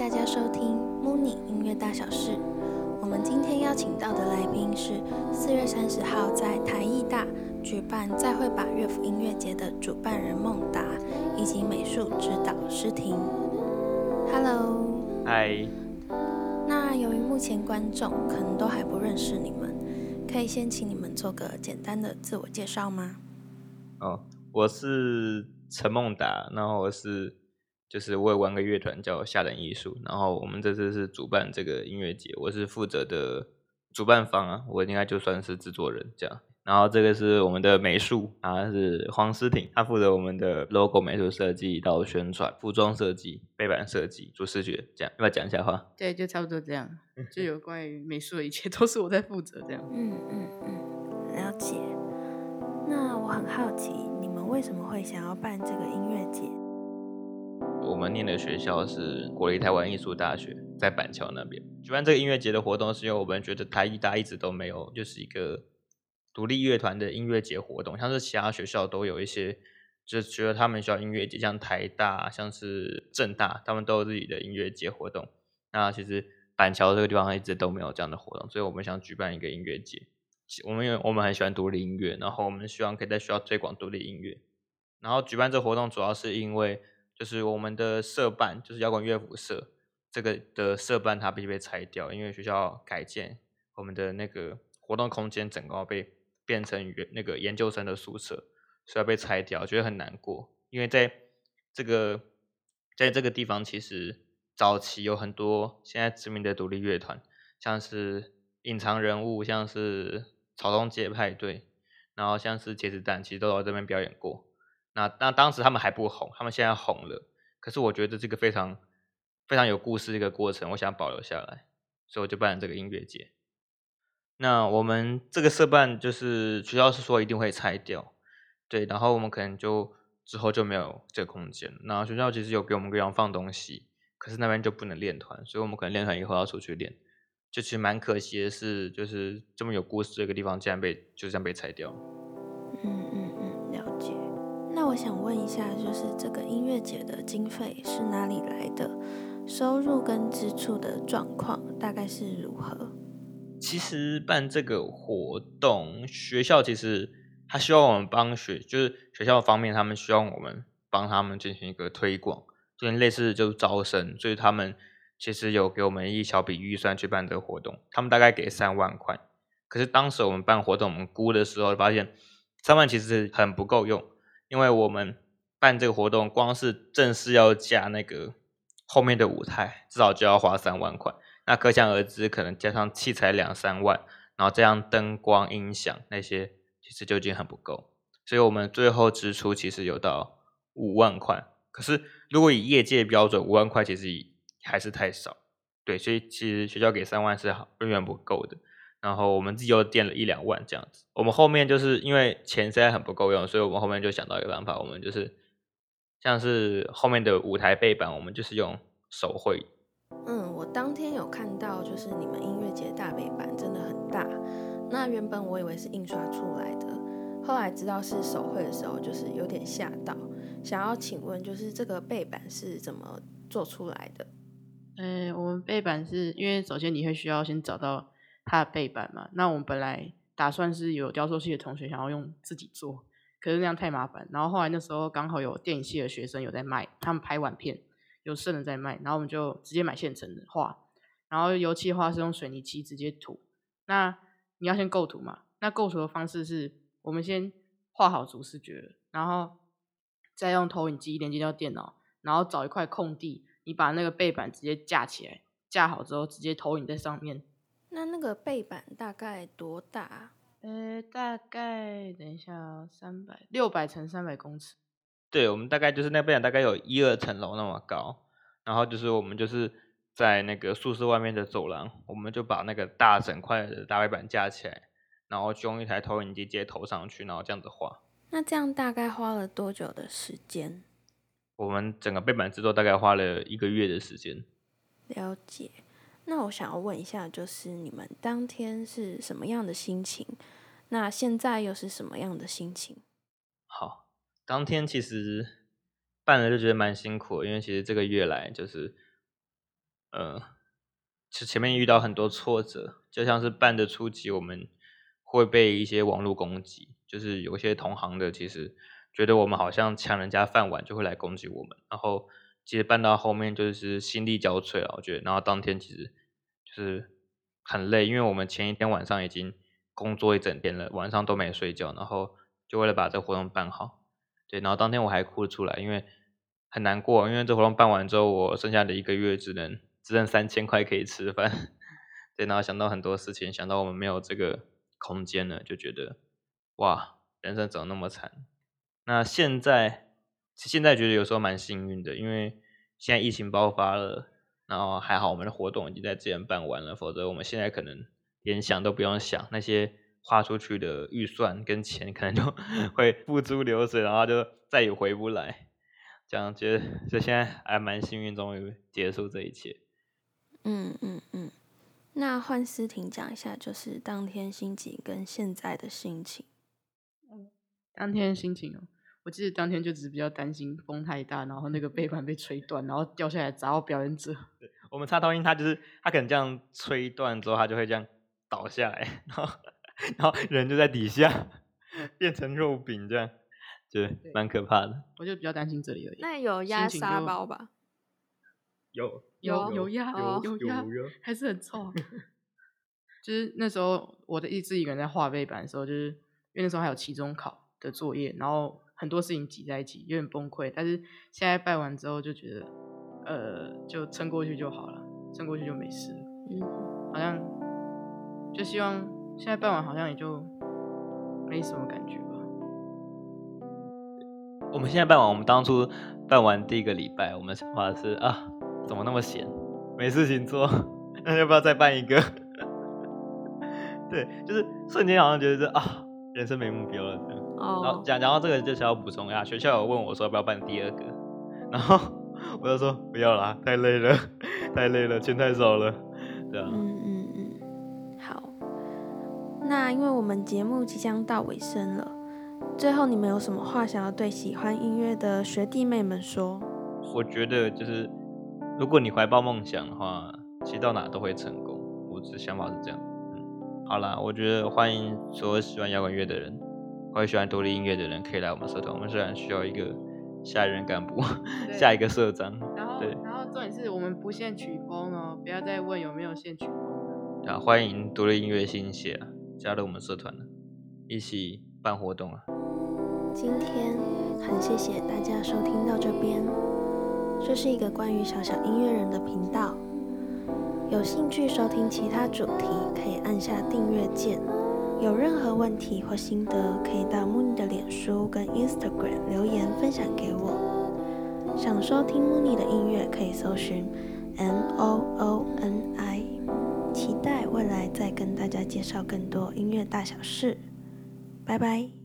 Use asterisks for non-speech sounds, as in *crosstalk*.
大家收听 Mooney 音乐大小事。我们今天邀请到的来宾是四月三十号在台艺大举办“再会吧乐府音乐节”的主办人孟达，以及美术指导施婷。Hello，嗨。那由于目前观众可能都还不认识你们，可以先请你们做个简单的自我介绍吗？哦，我是陈孟达，然后我是。就是我有玩个乐团叫下等艺术，然后我们这次是主办这个音乐节，我是负责的主办方啊，我应该就算是制作人这样。然后这个是我们的美术啊，是黄思婷，她负责我们的 logo 美术设计到宣传、服装设计、背板设计、主视觉这样。要不要讲一下话？对，就差不多这样，*laughs* 就有关于美术的一切都是我在负责这样。嗯嗯嗯，了解。那我很好奇，你们为什么会想要办这个音乐节？我们念的学校是国立台湾艺术大学，在板桥那边举办这个音乐节的活动，是因为我们觉得台艺大一直都没有就是一个独立乐团的音乐节活动，像是其他学校都有一些，就是觉得他们需要音乐节，像台大、像是政大，他们都有自己的音乐节活动。那其实板桥这个地方一直都没有这样的活动，所以我们想举办一个音乐节。我们因为我们很喜欢独立音乐，然后我们希望可以在学校推广独立音乐，然后举办这个活动主要是因为。就是我们的社办，就是摇滚乐府社，这个的社办它必须被拆掉，因为学校改建，我们的那个活动空间整个被变成原那个研究生的宿舍，所以要被拆掉，觉得很难过。因为在这个在这个地方，其实早期有很多现在知名的独立乐团，像是隐藏人物，像是草东街派对，然后像是茄子蛋，其实都在这边表演过。那那当时他们还不红，他们现在红了。可是我觉得这个非常非常有故事的一个过程，我想保留下来，所以我就办了这个音乐节。那我们这个社办就是学校是说一定会拆掉，对，然后我们可能就之后就没有这个空间。那学校其实有给我们地方放东西，可是那边就不能练团，所以我们可能练团以后要出去练，就其实蛮可惜的是，就是这么有故事的一个地方竟然被就这样被拆掉。我想问一下，就是这个音乐节的经费是哪里来的？收入跟支出的状况大概是如何？其实办这个活动，学校其实他希望我们帮学，就是学校方面他们希望我们帮他们进行一个推广，就类似就是招生，所以他们其实有给我们一小笔预算去办这个活动，他们大概给三万块。可是当时我们办活动，我们估的时候发现三万其实很不够用。因为我们办这个活动，光是正式要架那个后面的舞台，至少就要花三万块。那可想而知，可能加上器材两三万，然后这样灯光、音响那些，其实就已经很不够。所以我们最后支出其实有到五万块。可是如果以业界标准，五万块其实还是太少。对，所以其实学校给三万是远远不够的。然后我们自己又垫了一两万这样子，我们后面就是因为钱实在很不够用，所以我们后面就想到一个办法，我们就是像是后面的舞台背板，我们就是用手绘。嗯，我当天有看到，就是你们音乐节大背板真的很大，那原本我以为是印刷出来的，后来知道是手绘的时候，就是有点吓到。想要请问，就是这个背板是怎么做出来的？嗯，我们背板是因为首先你会需要先找到。它的背板嘛，那我们本来打算是有雕塑系的同学想要用自己做，可是那样太麻烦。然后后来那时候刚好有电影系的学生有在卖，他们拍完片有剩的在卖，然后我们就直接买现成的画，然后油漆画是用水泥漆直接涂。那你要先构图嘛？那构图的方式是我们先画好主视觉，然后再用投影机连接到电脑，然后找一块空地，你把那个背板直接架起来，架好之后直接投影在上面。那那个背板大概多大？呃，大概等一下，三百六百乘三百公尺。对，我们大概就是那背板大概有一二层楼那么高，然后就是我们就是在那个宿舍外面的走廊，我们就把那个大整块的大背板架起来，然后就用一台投影机直接投上去，然后这样子画。那这样大概花了多久的时间？我们整个背板制作大概花了一个月的时间。了解。那我想要问一下，就是你们当天是什么样的心情？那现在又是什么样的心情？好，当天其实办了就觉得蛮辛苦，因为其实这个月来就是呃，其实前面遇到很多挫折，就像是办的初级，我们会被一些网络攻击，就是有些同行的其实觉得我们好像抢人家饭碗，就会来攻击我们。然后其实办到后面就是心力交瘁了，我觉得。然后当天其实就是很累，因为我们前一天晚上已经工作一整天了，晚上都没睡觉，然后就为了把这活动办好。对，然后当天我还哭了出来，因为很难过，因为这活动办完之后，我剩下的一个月只能只剩三千块可以吃饭。*laughs* 对，然后想到很多事情，想到我们没有这个空间了，就觉得哇，人生怎么那么惨？那现在现在觉得有时候蛮幸运的，因为现在疫情爆发了，然后还好我们的活动已经在之前办完了，否则我们现在可能连想都不用想那些。花出去的预算跟钱可能就 *laughs* 会付诸流水，然后就再也回不来。这样觉得，就现在还蛮幸运，终于结束这一切。嗯嗯嗯。那换思婷讲一下，就是当天心情跟现在的心情。当天心情哦，我记得当天就只是比较担心风太大，然后那个背板被吹断，然后掉下来砸到表演者。我们插头音，它就是它可能这样吹断之后，它就会这样倒下来，然后。然后人就在底下 *laughs* 变成肉饼，这样就蛮可怕的。我就比较担心这里而已。那有压沙包吧？有有有压有压，还是很臭。*laughs* 就是那时候我的一自己一个人在画背板的时候，就是因为那时候还有期中考的作业，然后很多事情挤在一起，有点崩溃。但是现在拜完之后就觉得，呃，就撑过去就好了，撑过去就没事了。嗯，好像就希望。现在办完好像也就没什么感觉吧。我们现在办完，我们当初办完第一个礼拜，我们想法是啊，怎么那么闲，没事情做，*laughs* 那要不要再办一个？*laughs* 对，就是瞬间好像觉得啊，人生没目标了这样。哦。然后讲讲到这个，就是要补充一下，学校有问我说要不要办第二个，然后我就说不要啦，太累了，*laughs* 太累了，钱太少了，这样。那因为我们节目即将到尾声了，最后你们有什么话想要对喜欢音乐的学弟妹们说？我觉得就是，如果你怀抱梦想的话，其实到哪都会成功。我的想法是这样。嗯，好啦，我觉得欢迎所有喜欢摇滚乐的人，或者喜欢独立音乐的人，可以来我们社团。我们社团需要一个下一任干部，*laughs* 下一个社长。然后，然后重点是我们不限曲风哦，不要再问有没有限曲风的。啊，欢迎独立音乐新血啊！加入我们社团了，一起办活动啊！今天很谢谢大家收听到这边，这是一个关于小小音乐人的频道。有兴趣收听其他主题，可以按下订阅键。有任何问题或心得，可以到 Mooney 的脸书跟 Instagram 留言分享给我。想收听 Mooney 的音乐，可以搜寻 M O O N I。期待未来再跟大家介绍更多音乐大小事，拜拜。